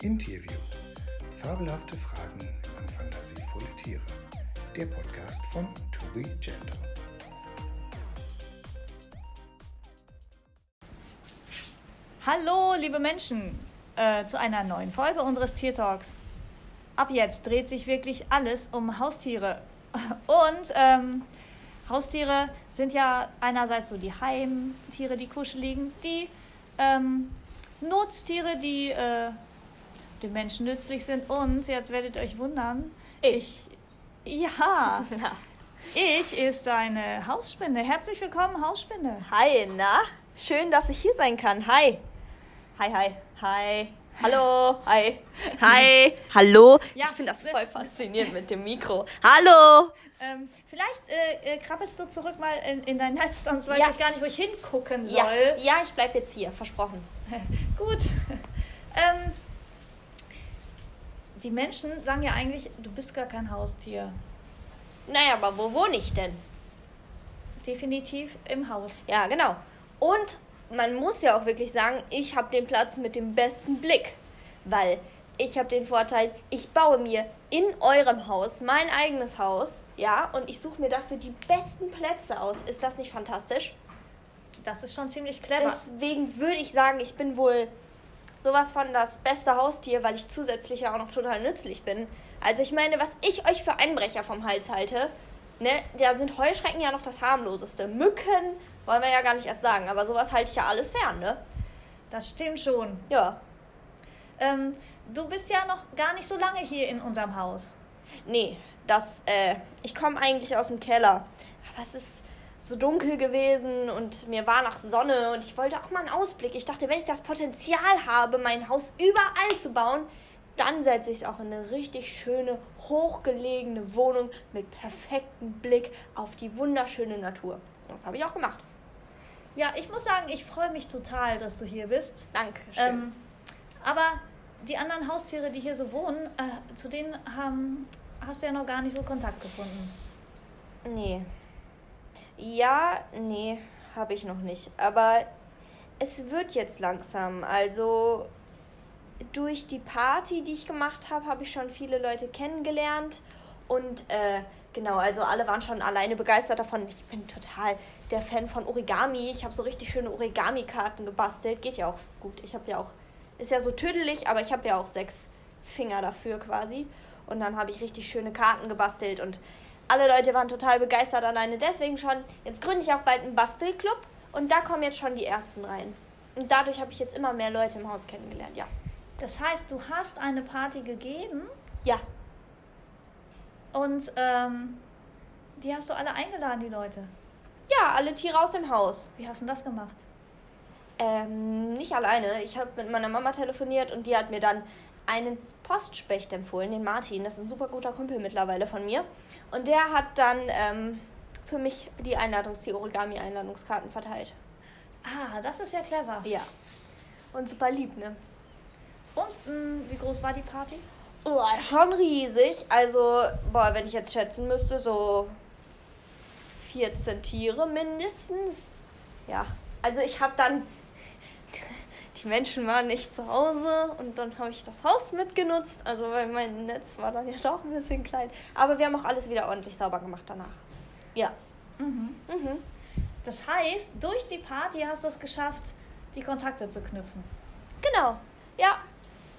Im Tierview. Fabelhafte Fragen an fantasievolle Tiere. Der Podcast von To Be Gentle. Hallo, liebe Menschen, äh, zu einer neuen Folge unseres Tiertalks. Ab jetzt dreht sich wirklich alles um Haustiere. Und ähm, Haustiere sind ja einerseits so die Heimtiere, die kuscheligen, die ähm, Nutztiere, die äh, den Menschen nützlich sind. Und jetzt werdet ihr euch wundern. Ich. ich ja. Ich ist eine Hausspinne. Herzlich willkommen, Hausspinne. Hi, na? Schön, dass ich hier sein kann. Hi. Hi, hi. Hi. Hallo. Hi. Hi. Hallo. Ja, ich finde das voll faszinierend mit dem Mikro. Hallo. Ähm, vielleicht äh, äh, krabbelst du zurück mal in, in dein Netz, sonst weiß Ja. ich gar nicht, wo ich hingucken soll. Ja, ja, ich bleib jetzt hier. Versprochen. Gut. Ähm, die Menschen sagen ja eigentlich, du bist gar kein Haustier. Naja, aber wo wohne ich denn? Definitiv im Haus. Ja, genau. Und man muss ja auch wirklich sagen, ich habe den Platz mit dem besten Blick. Weil ich habe den Vorteil, ich baue mir in eurem Haus mein eigenes Haus. Ja, und ich suche mir dafür die besten Plätze aus. Ist das nicht fantastisch? Das ist schon ziemlich clever. Deswegen würde ich sagen, ich bin wohl sowas von das beste Haustier, weil ich zusätzlich ja auch noch total nützlich bin. Also ich meine, was ich euch für Einbrecher vom Hals halte, ne, da sind Heuschrecken ja noch das harmloseste. Mücken wollen wir ja gar nicht erst sagen, aber sowas halte ich ja alles fern, ne? das stimmt schon. Ja. Ähm, du bist ja noch gar nicht so lange hier in unserem Haus. Nee, das, äh, ich komme eigentlich aus dem Keller. Aber es ist so dunkel gewesen und mir war nach Sonne und ich wollte auch mal einen Ausblick. Ich dachte, wenn ich das Potenzial habe, mein Haus überall zu bauen, dann setze ich es auch in eine richtig schöne, hochgelegene Wohnung mit perfektem Blick auf die wunderschöne Natur. Das habe ich auch gemacht. Ja, ich muss sagen, ich freue mich total, dass du hier bist. Danke. Ähm, aber die anderen Haustiere, die hier so wohnen, äh, zu denen haben, hast du ja noch gar nicht so Kontakt gefunden. Nee. Ja, nee, habe ich noch nicht. Aber es wird jetzt langsam. Also durch die Party, die ich gemacht habe, habe ich schon viele Leute kennengelernt. Und äh, genau, also alle waren schon alleine begeistert davon. Ich bin total der Fan von Origami. Ich habe so richtig schöne Origami-Karten gebastelt. Geht ja auch gut. Ich habe ja auch, ist ja so tüdelig, aber ich habe ja auch sechs Finger dafür quasi. Und dann habe ich richtig schöne Karten gebastelt und alle Leute waren total begeistert alleine deswegen schon. Jetzt gründe ich auch bald einen Bastelclub und da kommen jetzt schon die ersten rein. Und dadurch habe ich jetzt immer mehr Leute im Haus kennengelernt, ja. Das heißt, du hast eine Party gegeben Ja, und ähm, die hast du alle eingeladen, die Leute. ja, alle Tiere aus dem Haus. Wie hast du das gemacht? Ähm, nicht alleine. Ich habe mit meiner Mama telefoniert und die hat mir dann einen Postspecht empfohlen, den Martin. Das ist ein super guter Kumpel mittlerweile von mir. Und der hat dann ähm, für mich die Einladungs-, die Origami-Einladungskarten verteilt. Ah, das ist ja clever. Ja. Und super lieb, ne? Und mh, wie groß war die Party? Oh, schon riesig. Also, boah, wenn ich jetzt schätzen müsste, so 14 Tiere mindestens. Ja, also ich habe dann, die Menschen waren nicht zu Hause und dann habe ich das Haus mitgenutzt. Also, weil mein Netz war dann ja doch ein bisschen klein. Aber wir haben auch alles wieder ordentlich sauber gemacht danach. Ja. Mhm. Mhm. Das heißt, durch die Party hast du es geschafft, die Kontakte zu knüpfen. Genau. Ja.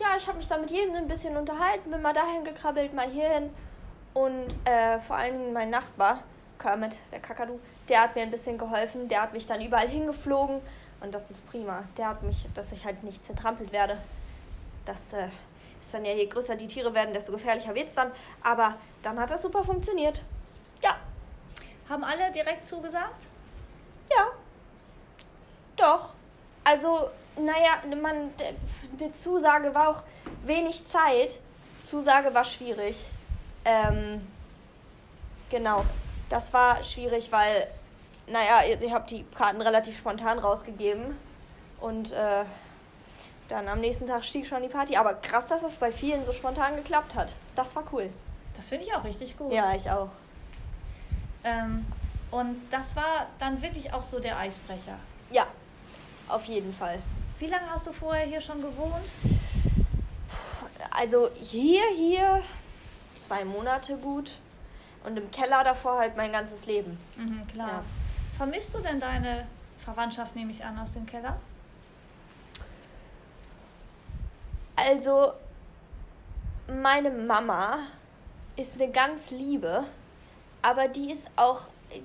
Ja, ich habe mich da mit jedem ein bisschen unterhalten, bin mal dahin gekrabbelt, mal hierhin. Und äh, vor allen Dingen mein Nachbar, Kermit, der Kakadu, der hat mir ein bisschen geholfen. Der hat mich dann überall hingeflogen. Und das ist prima. Der hat mich, dass ich halt nicht zertrampelt werde. Das äh, ist dann ja, je größer die Tiere werden, desto gefährlicher wird's dann. Aber dann hat das super funktioniert. Ja, Haben alle direkt zugesagt? ja. Doch. Also, naja, man, mit Zusage war auch wenig Zeit. Zusage war schwierig. Ähm, genau. Das war schwierig, weil, naja, ich habe die Karten relativ spontan rausgegeben. Und äh, dann am nächsten Tag stieg schon die Party. Aber krass, dass das bei vielen so spontan geklappt hat. Das war cool. Das finde ich auch richtig gut. Ja, ich auch. Ähm, und das war dann wirklich auch so der Eisbrecher. Ja, auf jeden Fall. Wie lange hast du vorher hier schon gewohnt? Also hier, hier zwei Monate gut. Und im Keller davor halt mein ganzes Leben. Mhm, klar. Ja. Vermisst du denn deine Verwandtschaft, nehme ich an, aus dem Keller? Also, meine Mama ist eine ganz liebe, aber die ist auch,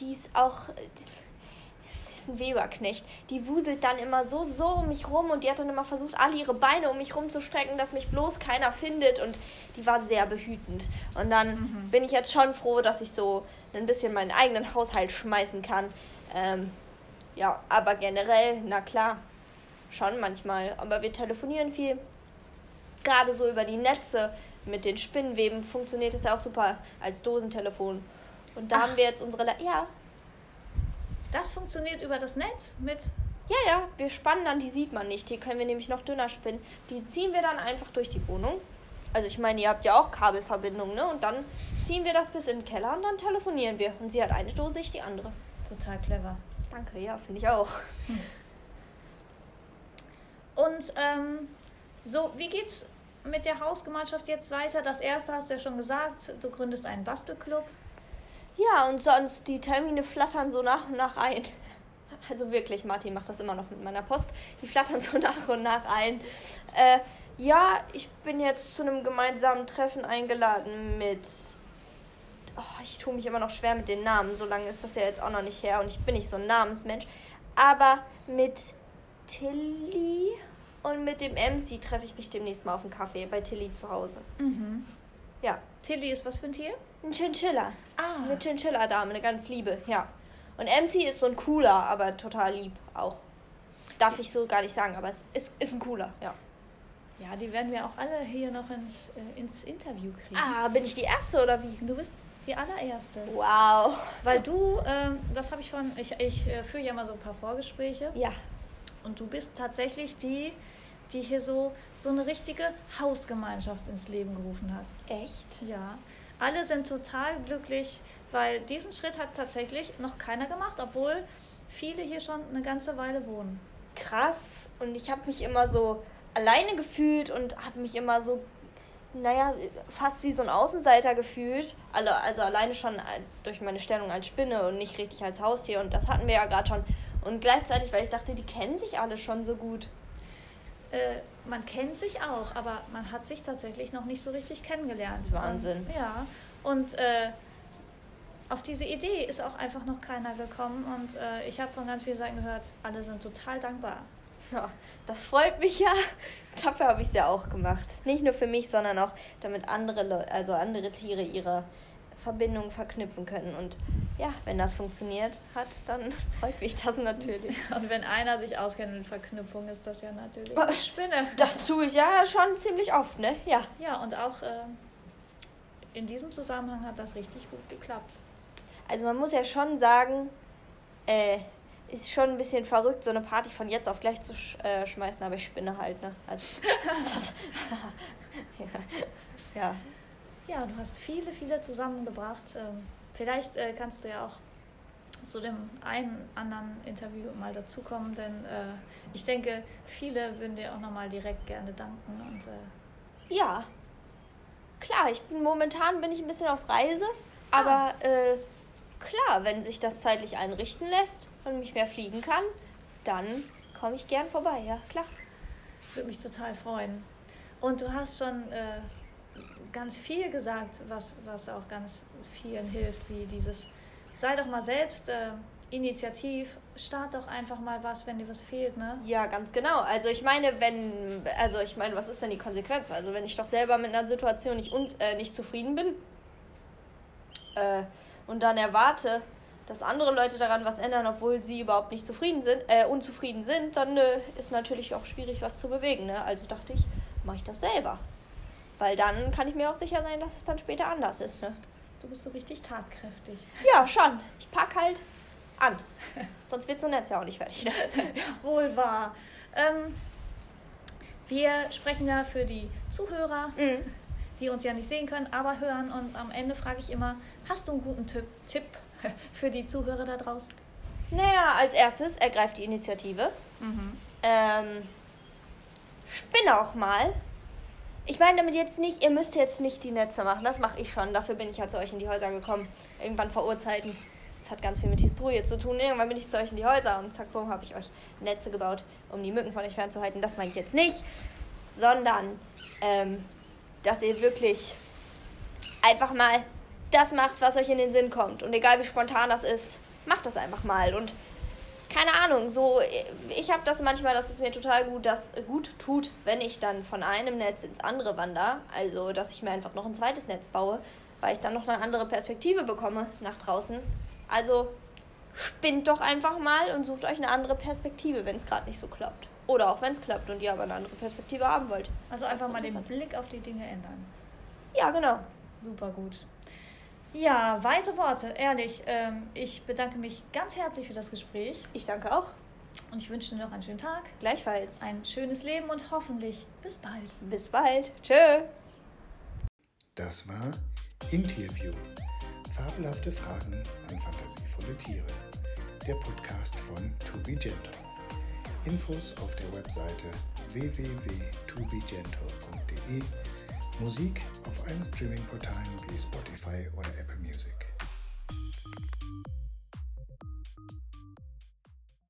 die ist auch, die ist ein Weberknecht. Die wuselt dann immer so, so um mich rum und die hat dann immer versucht, alle ihre Beine um mich rumzustrecken, dass mich bloß keiner findet und die war sehr behütend. Und dann Mhm. bin ich jetzt schon froh, dass ich so ein bisschen meinen eigenen Haushalt schmeißen kann. Ähm, ja, aber generell, na klar, schon manchmal. Aber wir telefonieren viel gerade so über die Netze mit den Spinnenweben funktioniert es ja auch super als Dosentelefon. Und da Ach. haben wir jetzt unsere. Le ja, Das funktioniert über das Netz mit. ja, ja, wir spannen dann, die sieht man nicht. Die können wir nämlich noch dünner spinnen. Die ziehen wir dann einfach durch die Wohnung. Also ich meine, ihr habt ja auch Kabelverbindungen, ne? Und dann ziehen wir das bis in den Keller und dann telefonieren wir. Und sie hat eine Dose, ich die andere. Total clever. Danke, ja, finde ich auch. Und ähm, so, wie geht's mit der Hausgemeinschaft jetzt weiter? Das erste hast du ja schon gesagt, du gründest einen Bastelclub. Ja, und sonst, die Termine flattern so nach und nach ein. Also wirklich, Martin macht das immer noch mit meiner Post. Die flattern so nach und nach ein. Äh, ja, ich bin jetzt zu einem gemeinsamen Treffen eingeladen mit. Oh, ich tue mich immer noch schwer mit den Namen. So lange ist das ja jetzt auch noch nicht her und ich bin nicht so ein Namensmensch. Aber mit Tilly und mit dem MC treffe ich mich demnächst mal auf einen Kaffee bei Tilly zu Hause. Mhm. Ja, Tilly ist was für ein Tier? ein Chinchilla. Ah, Eine Chinchilla-Dame, eine ganz liebe, ja. Und MC ist so ein cooler, aber total lieb auch. Darf ich so gar nicht sagen, aber es ist, ist ein cooler, ja. ja, die werden wir auch alle hier noch ins, äh, ins Interview kriegen. Ah, bin ich die Erste oder wie? Du bist die allererste. Wow. Weil du, ähm, das habe ich von, ich, ich äh, führe ja mal so ein paar Vorgespräche Ja. und du bist tatsächlich die, die hier so, so eine richtige Hausgemeinschaft ins Leben gerufen hat. Echt? Ja, alle sind total glücklich, weil diesen Schritt hat tatsächlich noch keiner gemacht, obwohl viele hier schon eine ganze Weile wohnen. Krass. Und ich habe mich immer so alleine gefühlt und habe mich immer so, naja, fast wie so ein Außenseiter gefühlt. Alle, also alleine schon äh, durch meine Stellung als Spinne und nicht richtig als Haustier. Und das hatten wir ja gerade schon. Und gleichzeitig, weil ich dachte, die kennen sich alle schon so gut. Äh, man kennt sich auch, aber man hat sich tatsächlich noch nicht so richtig kennengelernt. Wahnsinn. Und, ja, und äh, auf diese Idee ist auch einfach noch keiner gekommen und äh, ich habe von ganz vielen Seiten gehört, alle sind total dankbar. Das freut mich ja. Dafür habe ich es ja auch gemacht. Nicht nur für mich, sondern auch damit andere Leute, also andere Tiere ihre Verbindungen verknüpfen können. Und ja, wenn das funktioniert hat, dann freut mich das natürlich. Und wenn einer sich auskennt mit Verknüpfung, ist das ja natürlich eine Spinne. Das tue ich ja schon ziemlich oft, ne? Ja. Ja, und auch äh, in diesem Zusammenhang hat das richtig gut geklappt. Also man muss ja schon sagen, äh, ist schon ein bisschen verrückt, so eine Party von jetzt auf gleich zu sch äh, schmeißen, aber ich spinne halt, ne? Also, ja. ja. Ja, du hast viele, viele zusammengebracht. Ähm, vielleicht äh, kannst du ja auch zu dem einen anderen Interview mal dazukommen, denn äh, ich denke, viele würden dir auch nochmal direkt gerne danken. Und äh, Ja. Klar, ich bin momentan bin ich ein bisschen auf Reise, aber äh, klar, wenn sich das zeitlich einrichten lässt und ich mehr fliegen kann, dann komme ich gern vorbei, ja, klar. würde mich total freuen. Und du hast schon äh, ganz viel gesagt, was, was auch ganz vielen hilft, wie dieses, sei doch mal selbst äh, initiativ, start doch einfach mal was, wenn dir was fehlt, ne? Ja, ganz genau. Also ich meine, wenn, also ich meine, was ist denn die Konsequenz? Also wenn ich doch selber mit einer Situation nicht, un, äh, nicht zufrieden bin äh, und dann erwarte, dass andere Leute daran was ändern, obwohl sie überhaupt nicht zufrieden sind, äh, unzufrieden sind, dann äh, ist natürlich auch schwierig, was zu bewegen. Ne? Also dachte ich, mache ich das selber. Weil dann kann ich mir auch sicher sein, dass es dann später anders ist. Ne? Du bist so richtig tatkräftig. Ja, schon. Ich pack halt an. Sonst wird so Netz ja auch nicht fertig. Ne? Wohl wahr. Ähm, wir sprechen ja für die Zuhörer, Mhm. Die uns ja nicht sehen können, aber hören. Und am Ende frage ich immer, hast du einen guten Tipp, Tipp für die Zuhörer da draußen? Naja, als erstes ergreift die Initiative. Mhm. Ähm, spinne auch mal. Ich meine damit jetzt nicht, ihr müsst jetzt nicht die Netze machen. Das mache ich schon. Dafür bin ich ja zu euch in die Häuser gekommen. Irgendwann vor Urzeiten. Das hat ganz viel mit Historie zu tun. Irgendwann bin ich zu euch in die Häuser und zack, bumm, habe ich euch Netze gebaut, um die Mücken von euch fernzuhalten. Das meine ich jetzt nicht. Sondern, ähm, dass ihr wirklich einfach mal das macht, was euch in den Sinn kommt. Und egal wie spontan das ist, macht das einfach mal. Und keine Ahnung, so ich habe das manchmal, dass es mir total gut, das gut tut, wenn ich dann von einem Netz ins andere wandere. Also, dass ich mir einfach noch ein zweites Netz baue, weil ich dann noch eine andere Perspektive bekomme nach draußen. Also spinnt doch einfach mal und sucht euch eine andere Perspektive, wenn es gerade nicht so klappt. Oder auch wenn es klappt und ihr aber eine andere Perspektive haben wollt. Also einfach mal den Blick auf die Dinge ändern. Ja, genau. Super gut. Ja, weise Worte, ehrlich. Ähm, ich bedanke mich ganz herzlich für das Gespräch. Ich danke auch. Und ich wünsche dir noch einen schönen Tag. Gleichfalls. Ein schönes Leben und hoffentlich bis bald. Bis bald. Tschö. Das war Interview. Fabelhafte Fragen an fantasievolle Tiere. Der Podcast von To Be Gentle. Infos auf der Webseite www.tobegentle.de Musik auf allen Streaming-Portalen wie Spotify oder Apple Music.